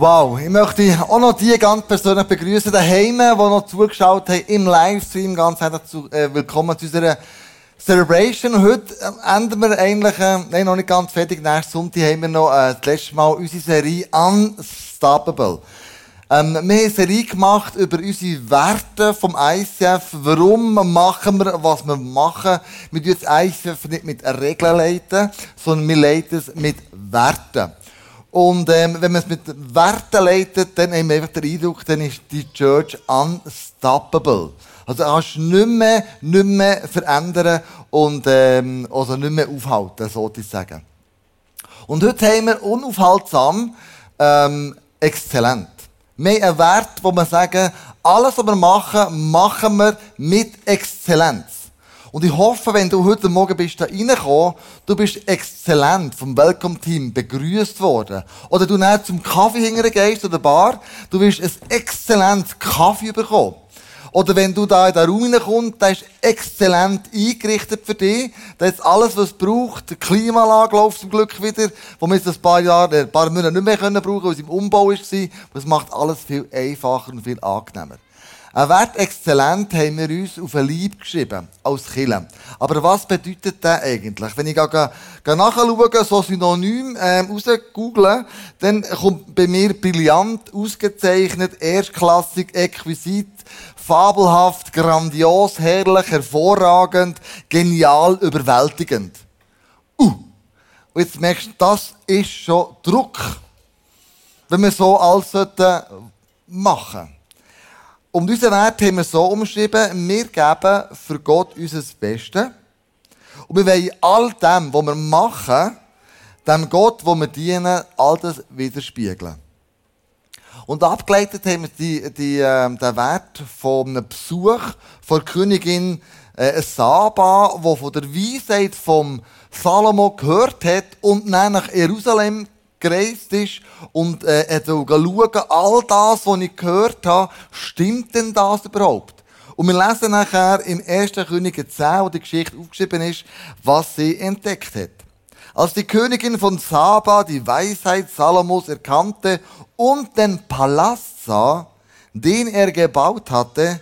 Wow, ich möchte auch noch die ganz persönlich begrüßen, daheim, die noch zugeschaut haben im Livestream. Ganz herzlich äh, willkommen zu unserer Celebration. Heute äh, enden wir eigentlich, äh, nein, noch nicht ganz fertig. Nächsten Sonntag haben wir noch äh, das letzte Mal unsere Serie Unstoppable. Ähm, wir haben eine Serie gemacht über unsere Werte vom ICF. Warum machen wir, was wir machen? Wir leiten das ICF nicht mit Regeln leiten, sondern wir leiten es mit Werten. Und ähm, wenn man es mit Werten leitet, dann haben wir einfach den Eindruck, dann ist die Church unstoppable. Also kannst du nicht mehr, nicht mehr verändern und ähm, also nicht mehr aufhalten, sozusagen. Und heute haben wir unaufhaltsam ähm, exzellent. Wir haben einen Wert, wo wir sagen, alles, was wir machen, machen wir mit Exzellenz. Und ich hoffe, wenn du heute Morgen bist da reingekommen, du bist exzellent vom Welcome-Team begrüßt worden. Oder du nicht zum Kaffee hingehst oder Bar, du wirst ein exzellentes Kaffee bekommen. Oder wenn du da in den Raum hineinkommst, der ist exzellent eingerichtet für dich. Da ist alles, was es braucht. Die Klimaanlage läuft zum Glück wieder, wo wir es ein paar Jahre, ein paar Monate nicht mehr können brauchen, weil es im Umbau war. Das macht alles viel einfacher und viel angenehmer. Ein Wert exzellent haben wir uns auf ein Lieb geschrieben, als Kille. Aber was bedeutet das eigentlich? Wenn ich nachschaue, so synonym ähm, rausgoogle, dann kommt bei mir brillant, ausgezeichnet, erstklassig, exquisit, fabelhaft, grandios, herrlich, hervorragend, genial, überwältigend. Uh, und jetzt merkst du, das ist schon Druck, wenn wir so alles machen sollten. Und unseren Wert haben wir so umschrieben, wir geben für Gott unser Bestes. Und wir wollen all dem, was wir machen, dem Gott, wo wir dienen, all das widerspiegeln. Und abgeleitet haben wir die, die, äh, den Wert von einem Besuch von Königin äh, Saba, wo von der Weisheit vom Salomo gehört hat und dann nach Jerusalem gereist ist und äh, er schauen, all das, was ich gehört habe, stimmt denn das überhaupt? Und wir lesen nachher im 1. Könige 10, wo die Geschichte aufgeschrieben ist, was sie entdeckt hat. Als die Königin von Saba die Weisheit Salomos erkannte und den Palast sah, den er gebaut hatte,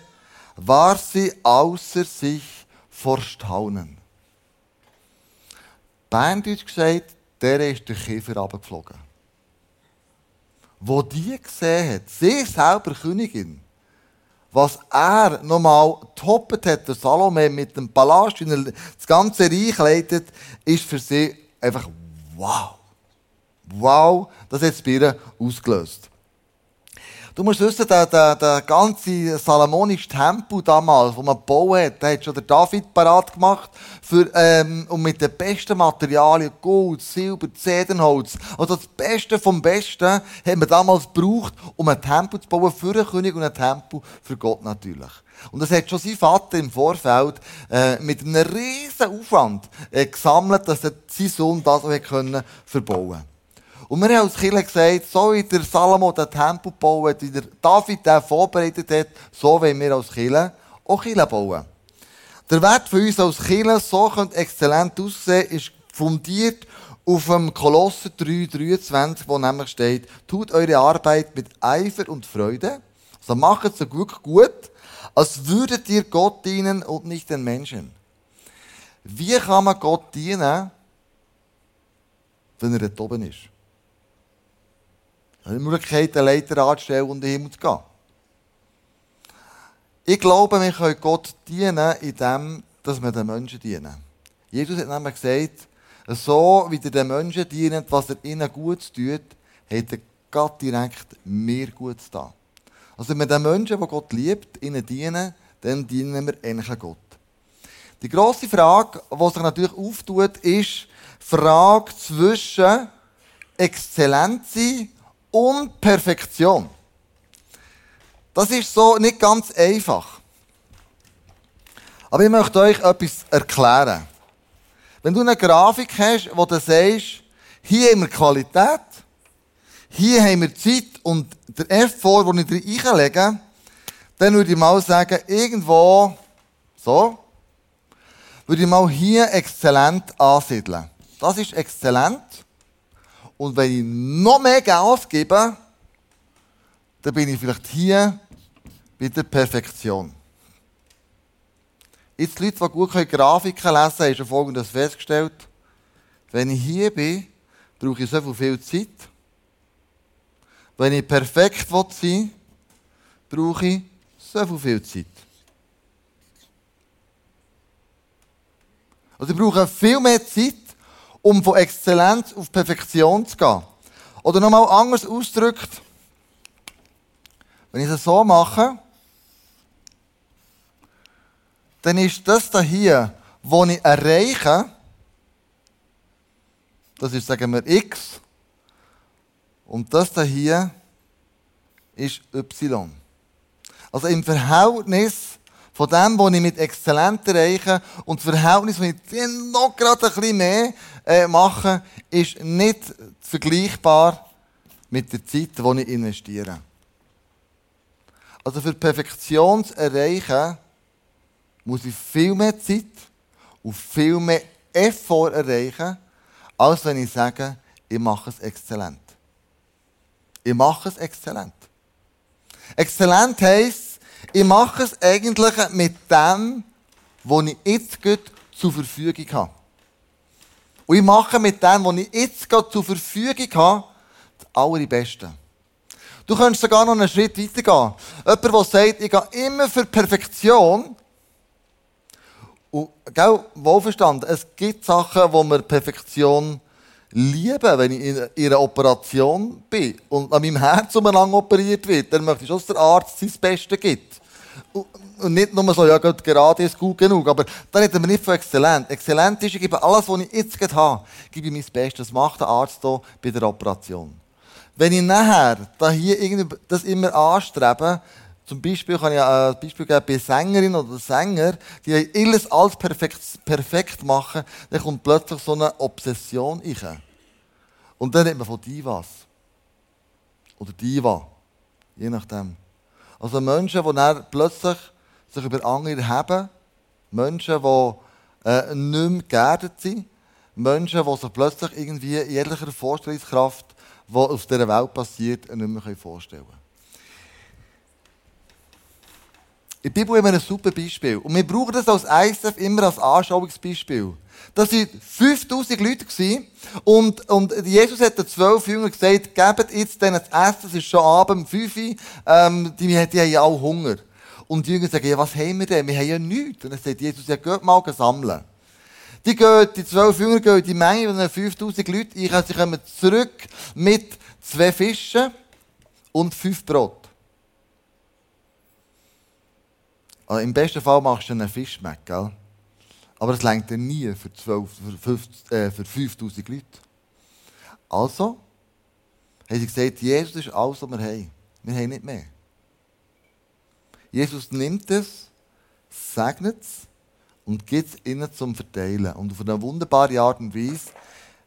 war sie außer sich vor Staunen. Berndeutsch gesagt, der ist der Käfer runtergeflogen. Wo die gesehen hat, sie selber Königin, was er nochmal toppet hat, der Salome mit dem Palast, wie er das ganze Reich leitet, ist für sie einfach wow. Wow, das hat es bei ihr ausgelöst. Du musst wissen, der, der, der ganze salomonische Tempel damals, den man gebaut hat, der hat schon der David parat gemacht, für, ähm, und mit den besten Materialien, Gold, Silber, Zedernholz, also das Beste vom Besten, hat man damals gebraucht, um einen Tempel zu bauen für den König und einen Tempel für Gott natürlich. Und das hat schon sein Vater im Vorfeld äh, mit einem riesen Aufwand äh, gesammelt, dass er sein Sohn das auch können verbauen konnte. Und wir haben als Kirche gesagt, so wie der Salomo den Tempel baut, wie der David den vorbereitet hat, so wollen wir als Kirche auch Kirche bauen. Der Wert für uns als Kirche, so könnte exzellent aussehen, ist fundiert auf dem Kolosser 3,23, wo nämlich steht, tut eure Arbeit mit Eifer und Freude, also macht es so gut, gut, als würdet ihr Gott dienen und nicht den Menschen. Wie kann man Gott dienen, wenn er dort oben ist? Die Möglichkeit, einen Leiter anzustellen und in den Himmel zu gehen. Ich glaube, wir können Gott dienen, indem wir den Menschen dienen. Jesus hat nämlich gesagt, so wie ihr den Menschen dient, was er ihnen gut tut, hat er Gott direkt mir gut da. Also wenn wir den Menschen, die Gott liebt, ihnen dienen, dann dienen wir eigentlich Gott. Die grosse Frage, die sich natürlich auftut, ist die Frage zwischen Exzellenz sein und Perfektion. Das ist so nicht ganz einfach. Aber ich möchte euch etwas erklären. Wenn du eine Grafik hast, wo du sagst, hier haben wir Qualität, hier haben wir Zeit und der Effort, den ich drin einlege, dann würde ich mal sagen, irgendwo, so, würde ich mal hier exzellent ansiedeln. Das ist exzellent. Und wenn ich noch mehr Gas gebe, dann bin ich vielleicht hier bei der Perfektion. Jetzt die Leute, die gut Grafiken lesen können, haben schon Folgendes festgestellt. Wenn ich hier bin, brauche ich so viel Zeit. Wenn ich perfekt sein will, brauche ich so viel Zeit. Also ich brauche viel mehr Zeit, um von Exzellenz auf Perfektion zu gehen. Oder nochmal anders ausgedrückt, wenn ich es so mache, dann ist das hier, was ich erreiche, das ist, sagen wir, x, und das hier ist y. Also im Verhältnis von dem, was ich mit Exzellenz erreiche und das Verhältnis, das ich noch gerade ein bisschen mehr äh, mache, ist nicht vergleichbar mit der Zeit, die ich investiere. Also für Perfektion zu erreichen, muss ich viel mehr Zeit und viel mehr Effort erreichen, als wenn ich sage, ich mache es exzellent. Ich mache es exzellent. Exzellent heisst, ich mache es eigentlich mit dem, was ich jetzt zur Verfügung habe. Und ich mache mit dem, was ich jetzt gerade zur Verfügung habe, das Allerbeste. Du könntest sogar noch einen Schritt weiter gehen. Jemand, der sagt, ich gehe immer für Perfektion. Und, gell, wohlverstanden, es gibt Sachen, wo wir Perfektion lieben, wenn ich in einer Operation bin und an meinem Herz umeinander operiert wird, dann möchte ich schon, dass der Arzt sein Bestes gibt. Und nicht nur so, ja, gerade ist gut genug. Aber da reden wir nicht von exzellent. Exzellent ist, ich gebe alles, was ich jetzt habe, gebe ich mein Bestes. Das macht der Arzt hier bei der Operation. Wenn ich nachher hier irgendwie das immer anstrebe, zum Beispiel kann ich ein Beispiel geben bei Sängerinnen oder Sänger, die alles alles perfekt, perfekt machen, dann kommt plötzlich so eine Obsession rein. Und dann redet man von Divas. Oder Diva. Je nachdem. Also Menschen, die dann plötzlich sich über andere erheben. Menschen, die äh, nicht mehr geerdet sind. Menschen, die sich plötzlich irgendwie jeglicher Vorstellungskraft, die auf dieser Welt passiert, nicht mehr vorstellen können. In der Bibel haben wir ein super Beispiel. Und wir brauchen das als ISF immer als Anschauungsbeispiel. Das waren 5000 Leute. Und, und Jesus hat den zwölf Jüngern gesagt, gebt jetzt denen zu essen, es ist schon Abend, um 5 Uhr, ähm, die, die haben ja auch Hunger. Und die Jünger sagen, ja, was haben wir denn? Wir haben ja nichts. Und dann sagt Jesus, ja, geht mal sammeln. Die, gehen, die zwölf Jünger gehen in die Menge von 5000 Leuten ein, sie kommen zurück mit zwei Fischen und fünf Brot. Also Im besten Fall machst du einen Fischmeck, gell? Aber es längt dir nie für, 12, für, 50, äh, für 5000 Leute. Also haben sie gesagt, Jesus ist alles, was wir haben. Wir haben nicht mehr. Jesus nimmt es, segnet es und gibt es ihnen zum Verteilen. Und auf eine wunderbare Art und Weise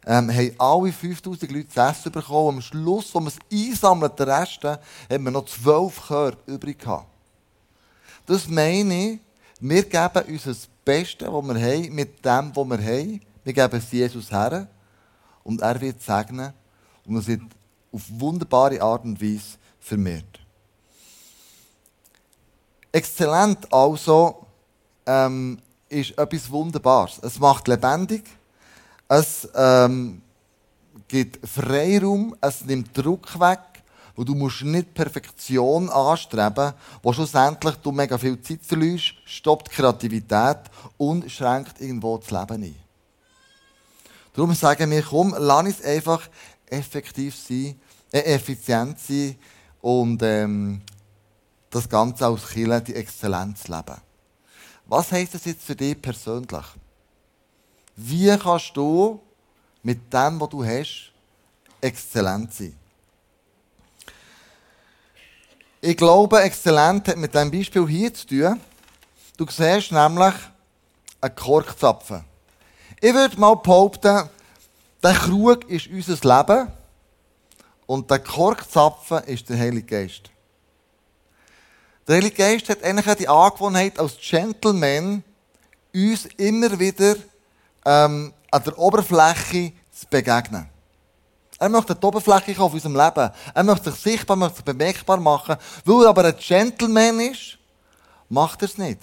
ähm, haben alle 5000 Leute zu essen bekommen. Am Schluss, wo man es einsammelt, den Rest, haben wir noch zwölf Körper übrig gehabt. Das meine ich, wir geben uns das Beste, was wir haben, mit dem, was wir haben. Wir geben es Jesus her und er wird segnen und es wird auf wunderbare Art und Weise vermehrt. Exzellent also ähm, ist etwas Wunderbares. Es macht lebendig, es ähm, gibt Freiraum, es nimmt Druck weg und du musst nicht Perfektion anstreben, wo schlussendlich du mega viel Zeit verlierst, stoppt Kreativität und schränkt irgendwo das Leben ein. Darum sagen wir, komm, lass uns einfach effektiv sein, äh, effizient sein und ähm, das Ganze aus Kirche, die Exzellenz leben. Was heisst das jetzt für dich persönlich? Wie kannst du mit dem, was du hast, exzellent sein? Ich glaube, exzellent hat mit diesem Beispiel hier zu tun. Du siehst nämlich einen Korkzapfen. Ich würde mal behaupten, der Krug ist unser Leben und der Korkzapfen ist der Heilige Geist. Der Heilige Geist hat eigentlich die Angewohnheit, als Gentleman uns immer wieder ähm, an der Oberfläche zu begegnen. Er möchte die Oberfläche auf unserem Leben. Er möchte sich sichtbar, möchte sich bemerkbar machen. Weil er aber ein Gentleman ist, macht er es nicht.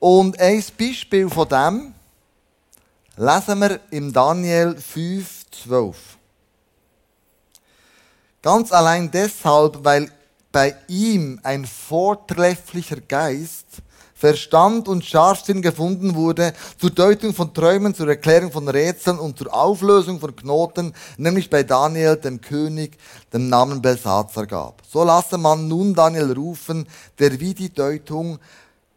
Und ein Beispiel von dem lesen wir im Daniel 5, 12. Ganz allein deshalb, weil bei ihm ein vortrefflicher Geist, Verstand und Scharfsinn gefunden wurde zur Deutung von Träumen, zur Erklärung von Rätseln und zur Auflösung von Knoten, nämlich bei Daniel, dem König, dem Namen Belsazar gab. So lasse man nun Daniel rufen, der wie die Deutung,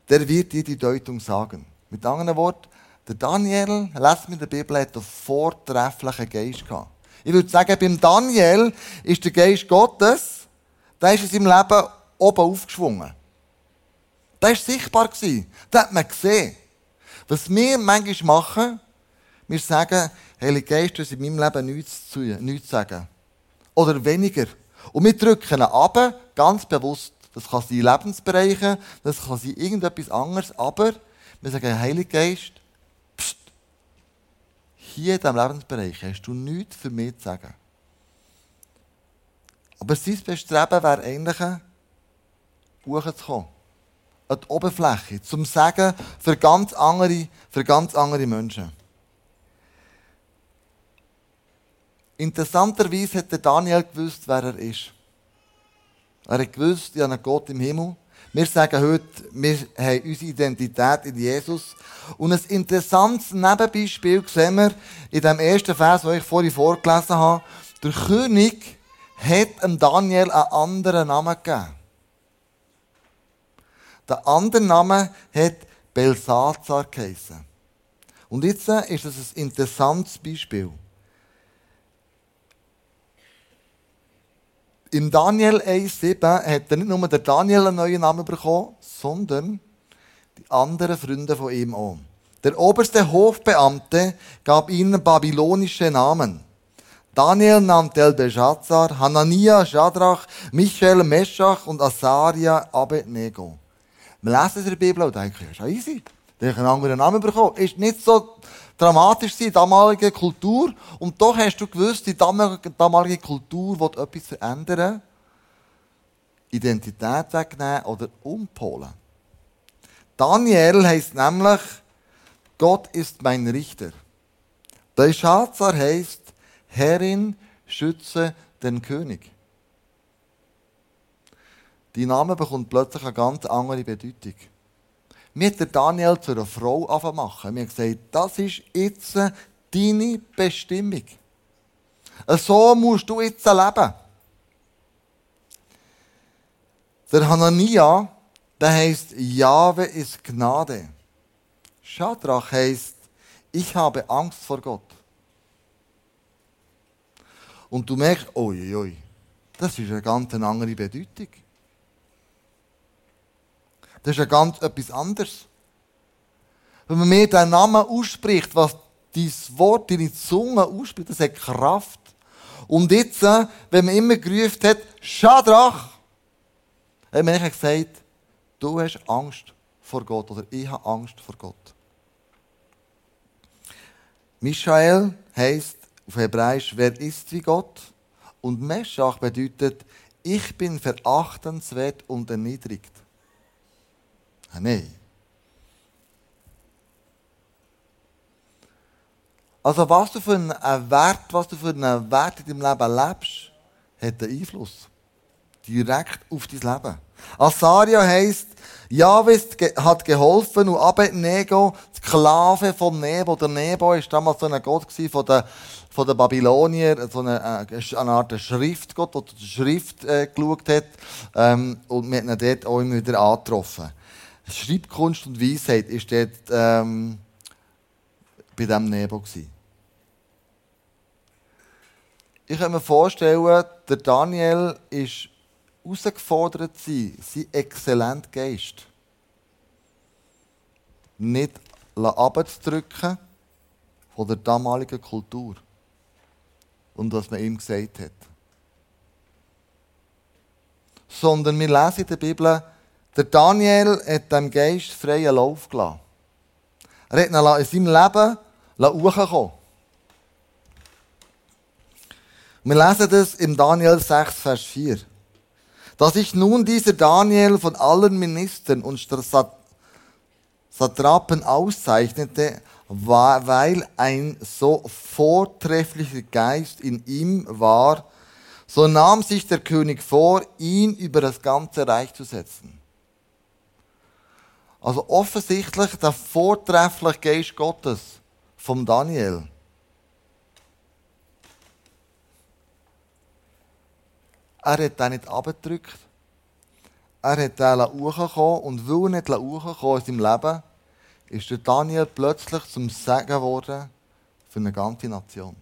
der wird dir die Deutung sagen. Mit anderen Worten, der Daniel, lässt mir in der Bibel, hat einen vortrefflichen Geist gehabt. Ich würde sagen, beim Daniel ist der Geist Gottes, der ist in seinem Leben oben aufgeschwungen. Der war sichtbar. Das hat man gesehen. Was wir manchmal machen, wir sagen, Heilige Geist, du hast in meinem Leben nichts zu, nichts zu sagen. Oder weniger. Und wir drücken ihn ab, ganz bewusst. Das kann sein Lebensbereiche, das kann sein irgendetwas anderes, aber wir sagen, Heilige Geist, pst, hier in diesem Lebensbereich hast du nichts für mich zu sagen. Aber sein Bestreben wäre eigentlich, hochzukommen an die Oberfläche, zum Sagen für ganz andere, für ganz andere Menschen. Interessanterweise hat Daniel gewusst, wer er ist. Er hat gewusst, ich habe einen Gott im Himmel. Wir sagen heute, wir haben unsere Identität in Jesus. Und ein interessantes Nebenbeispiel sehen wir in dem ersten Vers, den ich vorhin vorgelesen habe. Der König hat Daniel einen anderen Namen gegeben. Der andere Name hat Belsazar geheißen. Und jetzt ist das ein interessantes Beispiel. Im Daniel 1,7 hat er nicht nur der Daniel einen neuen Namen bekommen, sondern die anderen Freunde von ihm auch. Der oberste Hofbeamte gab ihnen babylonische Namen. Daniel nannte El-Belshazzar, Hanania, Shadrach, Michael, Meshach und Asaria Abednego. Wir lesen es in der Bibel und denken, ja, ist ja easy. Der hat einen anderen Namen bekommen. Ist nicht so dramatisch in der damaligen Kultur. Und doch hast du gewusst, die damalige Kultur will etwas verändern. Identität wegnehmen oder umpolen. Daniel heißt nämlich, Gott ist mein Richter. Belshazzar heißt, Herrin, schütze den König. Die Name bekommt plötzlich eine ganz andere Bedeutung. Mir hat der Daniel zu einer Frau machen. Mir gesagt, das ist jetzt deine Bestimmung. So musst du jetzt leben. Der Hanania, der heißt Jahwe ist Gnade. Schadrach heißt, ich habe Angst vor Gott. Und du merkst, oi, oi, das ist eine ganz andere Bedeutung. Das ist ja ganz etwas anderes. Wenn man mir den Namen ausspricht, was dieses Wort, deine Zunge ausspricht, das hat Kraft. Und jetzt, äh, wenn man immer gerufen hat, Schadrach, hat man gesagt, du hast Angst vor Gott oder ich habe Angst vor Gott. Michael heißt auf Hebräisch, wer ist wie Gott? Und Meschach bedeutet, ich bin verachtenswert und erniedrigt. Nein. Also was du für einen Wert, was du für einen Wert in deinem Leben lebst, hat einen Einfluss. Direkt auf dein Leben. Asaria heisst, Javis hat geholfen und Abednego, Sklave vom Nebo. Der Nebo war damals so ein Gott von den, von den Babyloniern, so eine, äh, eine Art Schriftgott, der die Schrift äh, geschaut hat. Ähm, und wir haben ihn dort auch immer wieder angetroffen. Schreibkunst und Weisheit ist dort ähm, bei diesem Nebo. Gewesen. Ich kann mir vorstellen, der Daniel ist herausgefordert sein, sein exzellent Geist nicht abzudrücken von der damaligen Kultur und was man ihm gesagt hat. Sondern wir lesen in der Bibel, der Daniel hat dem Geist freien Lauf gelassen. Er hat in seinem Leben hochkommen Wir lesen das im Daniel 6, Vers 4. Dass sich nun dieser Daniel von allen Ministern und Satrapen auszeichnete, war, weil ein so vortrefflicher Geist in ihm war, so nahm sich der König vor, ihn über das ganze Reich zu setzen. Also offensichtlich der vortreffliche Geist Gottes vom Daniel. Er hat den nicht abgedrückt. Er hat den hochgekommen und weil er nicht hochgekommen in seinem Leben, ist der Daniel plötzlich zum Segen geworden für eine ganze Nation.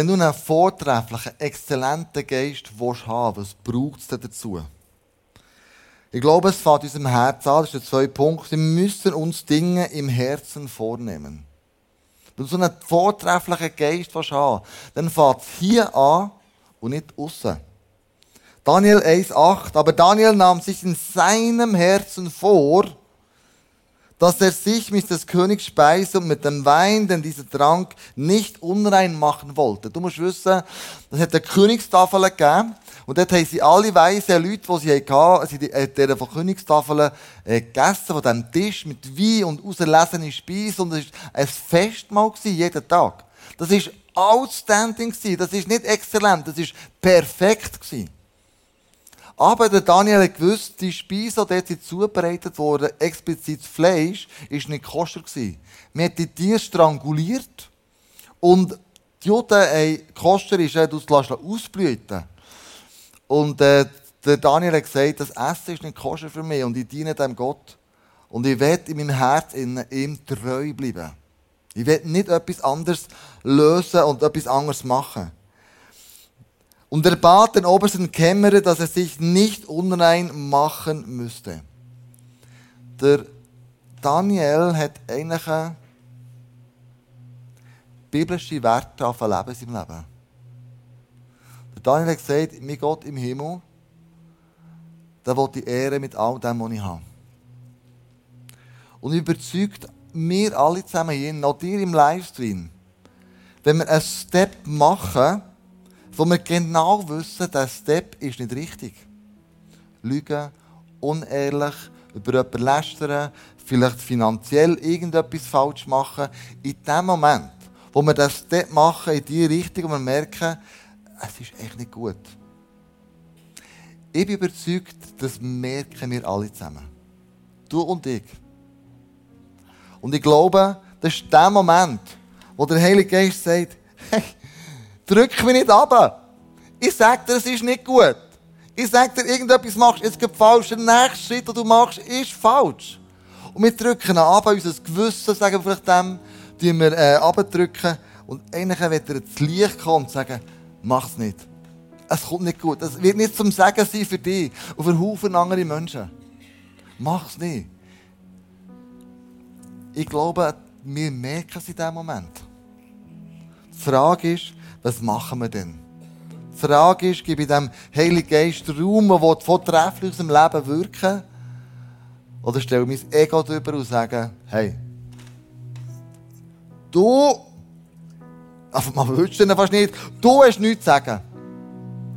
Wenn du einen vortrefflichen, exzellenten Geist willst haben was braucht es dazu? Ich glaube, es fängt unserem Herz an, das ist der zweite Punkt. Wir müssen uns Dinge im Herzen vornehmen. Wenn du so einen vortrefflichen Geist haben dann fängt es hier an und nicht außen. Daniel 1,8. Aber Daniel nahm sich in seinem Herzen vor, dass er sich mit des Königs Speise und mit dem Wein, den dieser trank, nicht unrein machen wollte. Du musst wissen, es hat eine Königstafel gegeben. Und dort haben sie alle weisen Leute, die sie hatten, sie haben diese von Königstafeln äh, gegessen, von diesem Tisch mit Wein und auserlesenen Speisen. Und es war ein Festmahl jeden Tag. Das war outstanding, das ist nicht exzellent, das war perfekt. Aber der Daniel hat gewusst, die Speise, die dort zubereitet wurde, explizit Fleisch, ist nicht koscher. Man hat die Tiere stranguliert und die Juden haben, koscher ist, lässt ausblüten. Und äh, der Daniel hat gesagt, das Essen ist nicht koscher für mich und ich diene dem Gott. Und ich werde in meinem Herz in ihm treu bleiben. Ich werde nicht etwas anderes lösen und etwas anderes machen. Und er bat den obersten Kämmerer, dass er sich nicht unrein machen müsste. Der Daniel hat eigentlich biblische Werte auf ein Leben in seinem Leben. Der Daniel hat gesagt, mein Gott im Himmel, der will die Ehre mit all dem, was ich habe. Und überzeugt mir alle zusammen hier, noch dir im Livestream, wenn wir einen Step machen, wo wir genau wissen, der Step ist nicht richtig. Lügen, unehrlich, über jemanden lästern, vielleicht finanziell irgendetwas falsch machen. In dem Moment, wo wir das Step machen in die Richtung, und wir merken, es ist echt nicht gut. Ich bin überzeugt, das merken wir alle zusammen. Du und ich. Und ich glaube, das ist der Moment, wo der Heilige Geist sagt, hey, Drück mich nicht ab. Ich sage dir, es ist nicht gut. Ich sage dir, irgendetwas machst, es gibt falsch. Der nächste Schritt, den du machst, ist falsch. Und wir drücken ab, unser Gewissen, sagen wir vielleicht dem, die wir äh, abdrücken. Und eigentlich wird er ins Licht kommen und sagen, mach's nicht. Es kommt nicht gut. Es wird nicht zum Sagen sein für dich und für Haufen andere Menschen. Mach's nicht. Ich glaube, wir merken es in diesem Moment. Die Frage ist, was machen wir denn? Die Frage ist, gebe ich dem Heiligen Geist Raum, der vortrefflich aus dem Leben wirken Oder stelle ich mein Ego drüber und sage, hey, du, also man wünscht es fast nicht, du hast nichts zu sagen.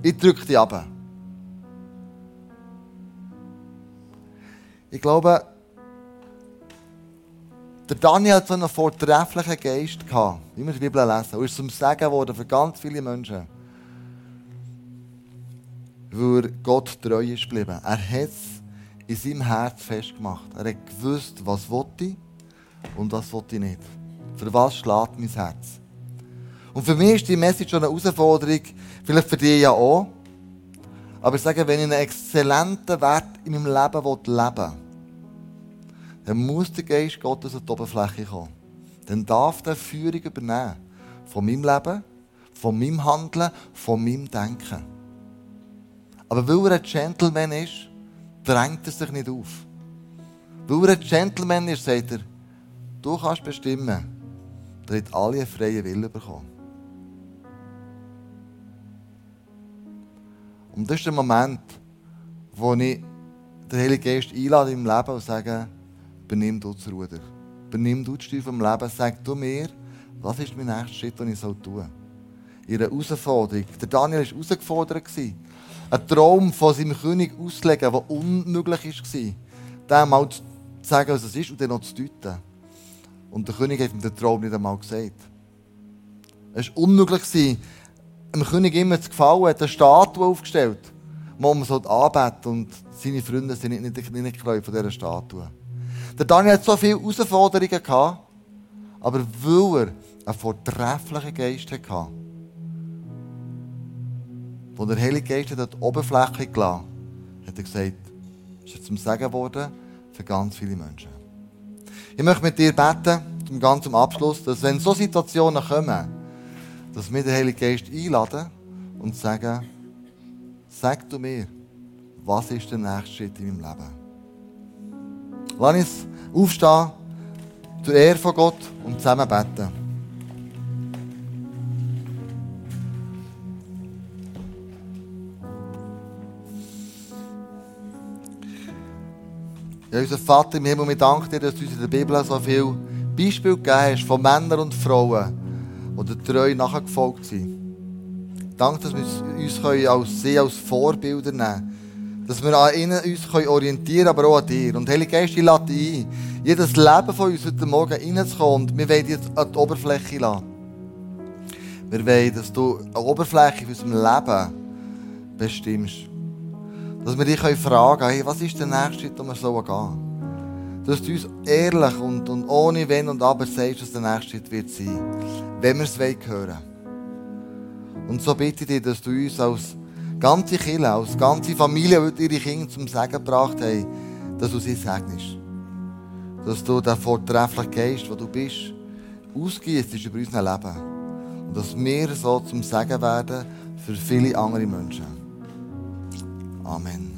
Ich drücke dich ab. Ich glaube, der Daniel hat so einen vortrefflichen Geist gehabt, wie wir die Bibel lesen. Und ist zum Segen geworden für ganz viele Menschen. Weil er Gott treu ist geblieben. Er hat es in seinem Herz festgemacht. Er hat gewusst, was ich und was ich nicht. Für was schlägt mein Herz? Und für mich ist die Message schon eine Herausforderung, vielleicht für dich ja auch. Aber ich sage, wenn ich einen exzellenten Wert in meinem Leben leben will, dann muss der Geist Gottes an die Oberfläche kommen. Dann darf der Führung übernehmen. Von meinem Leben, von meinem Handeln, von meinem Denken. Aber weil er ein Gentleman ist, drängt er sich nicht auf. Weil er ein Gentleman ist, sagt er, du kannst bestimmen, damit alle einen freien Willen bekommen. Und das ist der Moment, wo ich den Heiligen Geist einlade im Leben und sage, Übernimm du das Ruder. übernimm du die Steuer vom Leben, sag du mir, was ist mein nächster Schritt, den ich tun soll. Ihre Herausforderung. Der Daniel war herausgefordert. Einen Traum von seinem König auszulegen, der unmöglich war. Dem mal zu sagen, was es ist und dann noch zu deuten. Und der König hat ihm den Traum nicht einmal gesagt. Es war unmöglich, dem König immer zu gefallen, hat eine Statue aufgestellt, wo man anbeten und seine Freunde sind nicht die Knie von dieser Statue. Der Daniel hat so viele Herausforderungen gehabt, aber weil er einen vortrefflichen Geist hatte, wo der Heilige Geist hat die Oberfläche gelassen hat er gesagt, ist er zum Segen geworden für ganz viele Menschen. Ich möchte mit dir beten, zum ganzen Abschluss, dass wenn so Situationen kommen, dass wir den Heiligen Geist einladen und sagen, sag du mir, was ist der nächste Schritt in meinem Leben? Lass uns aufstehen, zur Ehre von Gott und zusammen beten. Ja, unser Vater im Himmel, wir danken dir, dass du uns in der Bibel so viele Beispiele gegeben hast von Männern und Frauen, die der treu nachgefolgt sind. Danke, dass wir uns als sie als Vorbilder nehmen. Dass wir an ihnen uns orientieren können, aber auch an dir. Und Heilige Geist, ich lade ein, jedes Leben von uns heute Morgen reinzukommen und wir wollen jetzt an die Oberfläche lassen. Wir wollen, dass du eine Oberfläche für unserem Leben bestimmst. Dass wir dich fragen können, hey, was ist der nächste Schritt, den wir gehen? Dass du uns ehrlich und, und ohne Wenn und Aber sagst, was der nächste Schritt wird sein, wenn wir es hören wollen. Und so bitte ich dich, dass du uns als ganze Kirche, als ganze Familie, die ihre Kinder zum Segen gebracht haben, dass du sie segnest. Dass du den vortrefflichen Geist, wo du bist, ausgießt über unser Leben. Und dass wir so zum Segen werden für viele andere Menschen. Amen.